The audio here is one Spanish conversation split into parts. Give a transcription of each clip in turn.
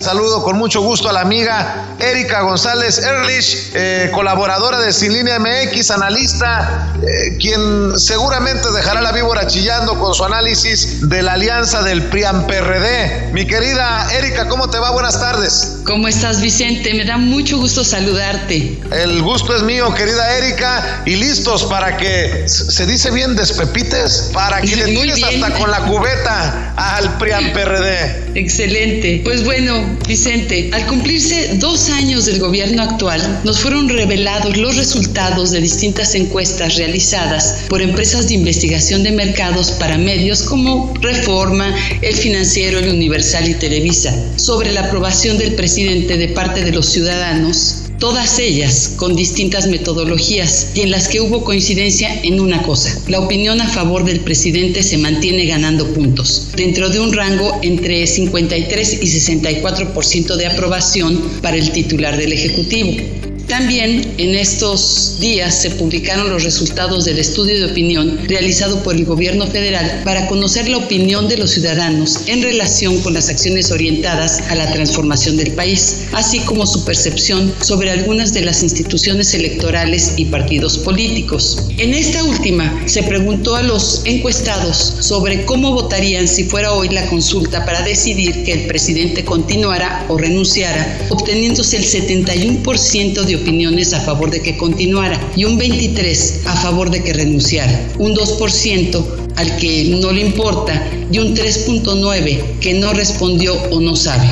Saludo con mucho gusto a la amiga Erika González Erlich, eh, colaboradora de Sin Línea MX, analista, eh, quien seguramente dejará la víbora chillando con su análisis de la alianza del PRIAN-PRD. Mi querida Erika, ¿cómo te va? Buenas tardes. ¿Cómo estás, Vicente? Me da mucho gusto saludarte. El gusto es mío, querida Erika, y listos para que se dice bien despepites, para que le tires hasta con la cubeta al PRIAN-PRD. Excelente. Pues bueno, Vicente, al cumplirse dos años del gobierno actual, nos fueron revelados los resultados de distintas encuestas realizadas por empresas de investigación de mercados para medios como Reforma, El Financiero, El Universal y Televisa, sobre la aprobación del presidente de parte de los ciudadanos todas ellas con distintas metodologías y en las que hubo coincidencia en una cosa. La opinión a favor del presidente se mantiene ganando puntos, dentro de un rango entre 53 y 64% de aprobación para el titular del Ejecutivo. También en estos días se publicaron los resultados del estudio de opinión realizado por el gobierno federal para conocer la opinión de los ciudadanos en relación con las acciones orientadas a la transformación del país, así como su percepción sobre algunas de las instituciones electorales y partidos políticos. En esta última se preguntó a los encuestados sobre cómo votarían si fuera hoy la consulta para decidir que el presidente continuara o renunciara, obteniéndose el 71% de opiniones a favor de que continuara y un 23% a favor de que renunciara, un 2% al que no le importa y un 3.9% que no respondió o no sabe.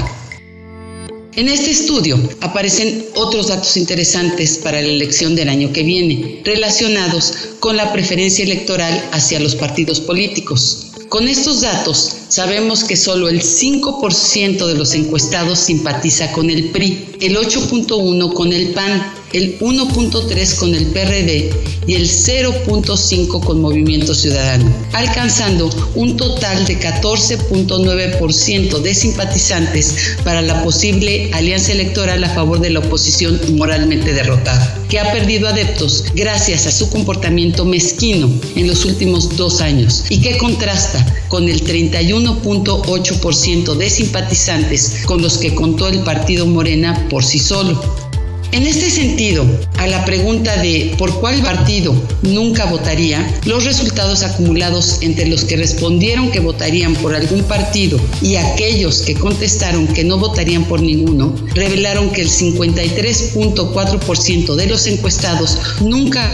En este estudio aparecen otros datos interesantes para la elección del año que viene, relacionados con la preferencia electoral hacia los partidos políticos. Con estos datos sabemos que solo el 5% de los encuestados simpatiza con el PRI, el 8.1% con el PAN, el 1.3 con el PRD y el 0.5 con Movimiento Ciudadano, alcanzando un total de 14.9% de simpatizantes para la posible alianza electoral a favor de la oposición moralmente derrotada, que ha perdido adeptos gracias a su comportamiento mezquino en los últimos dos años y que contrasta con el 31.8% de simpatizantes con los que contó el partido Morena por sí solo. En este sentido, a la pregunta de por cuál partido nunca votaría, los resultados acumulados entre los que respondieron que votarían por algún partido y aquellos que contestaron que no votarían por ninguno, revelaron que el 53.4% de los encuestados nunca,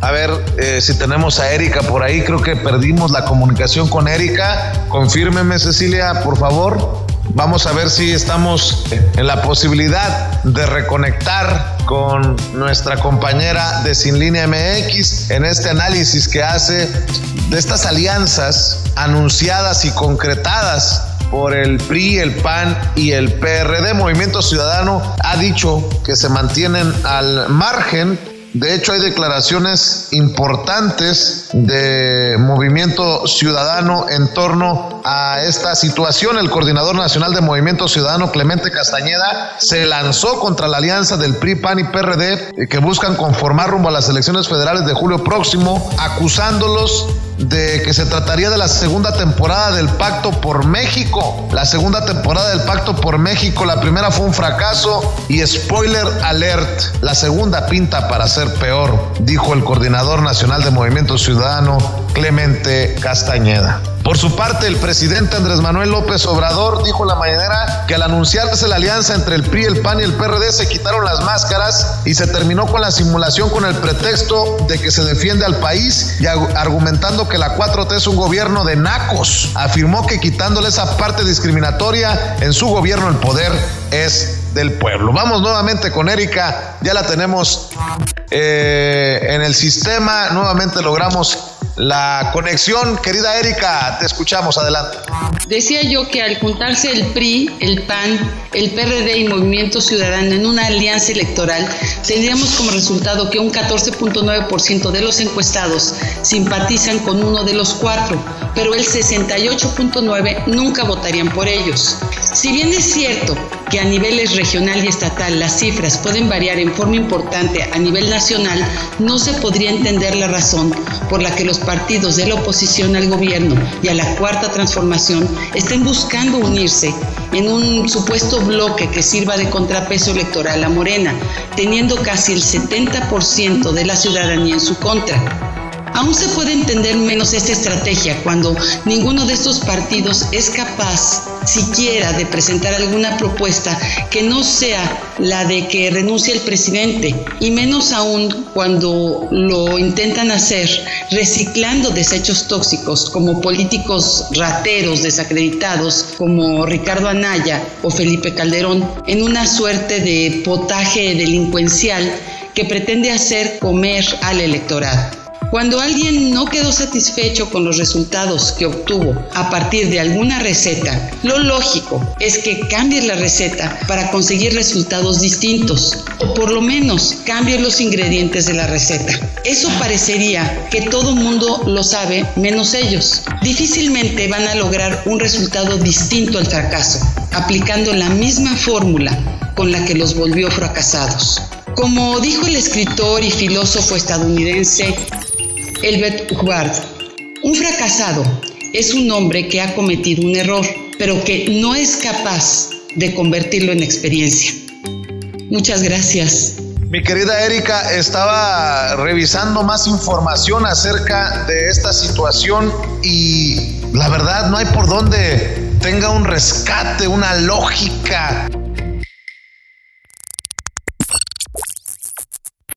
a ver eh, si tenemos a Erika por ahí. Creo que perdimos la comunicación con Erika. Confírmeme, Cecilia, por favor. Vamos a ver si estamos en la posibilidad de reconectar con nuestra compañera de Sin Línea MX en este análisis que hace de estas alianzas anunciadas y concretadas por el PRI, el PAN y el PRD. Movimiento Ciudadano ha dicho que se mantienen al margen de hecho, hay declaraciones importantes de movimiento ciudadano en torno a esta situación. El coordinador nacional de Movimiento Ciudadano, Clemente Castañeda, se lanzó contra la alianza del PRI, PAN y PRD que buscan conformar rumbo a las elecciones federales de julio próximo, acusándolos de que se trataría de la segunda temporada del Pacto por México. La segunda temporada del Pacto por México, la primera fue un fracaso y spoiler alert, la segunda pinta para ser peor, dijo el coordinador nacional de Movimiento Ciudadano, Clemente Castañeda. Por su parte, el presidente Andrés Manuel López Obrador dijo la mañanera que al anunciarse la alianza entre el PRI, el PAN y el PRD se quitaron las máscaras y se terminó con la simulación con el pretexto de que se defiende al país y argumentando que la 4T es un gobierno de nacos. Afirmó que quitándole esa parte discriminatoria en su gobierno el poder es del pueblo. Vamos nuevamente con Erika, ya la tenemos eh, en el sistema, nuevamente logramos la conexión. Querida Erika, te escuchamos, adelante. Decía yo que al juntarse el PRI, el PAN, el PRD y Movimiento Ciudadano en una alianza electoral, tendríamos como resultado que un 14.9% de los encuestados simpatizan con uno de los cuatro, pero el 68.9% nunca votarían por ellos. Si bien es cierto que a niveles regional y estatal las cifras pueden variar en forma importante a nivel nacional, no se podría entender la razón por la que los partidos de la oposición al gobierno y a la cuarta transformación estén buscando unirse en un supuesto bloque que sirva de contrapeso electoral a Morena, teniendo casi el 70% de la ciudadanía en su contra. Aún se puede entender menos esta estrategia cuando ninguno de estos partidos es capaz siquiera de presentar alguna propuesta que no sea la de que renuncie el presidente y menos aún cuando lo intentan hacer reciclando desechos tóxicos como políticos rateros desacreditados como Ricardo Anaya o Felipe Calderón en una suerte de potaje delincuencial que pretende hacer comer al electorado. Cuando alguien no quedó satisfecho con los resultados que obtuvo a partir de alguna receta, lo lógico es que cambie la receta para conseguir resultados distintos o por lo menos cambie los ingredientes de la receta. Eso parecería que todo mundo lo sabe menos ellos. Difícilmente van a lograr un resultado distinto al fracaso, aplicando la misma fórmula con la que los volvió fracasados. Como dijo el escritor y filósofo estadounidense Elbert Hubbard. Un fracasado es un hombre que ha cometido un error, pero que no es capaz de convertirlo en experiencia. Muchas gracias. Mi querida Erika, estaba revisando más información acerca de esta situación y la verdad no hay por dónde tenga un rescate, una lógica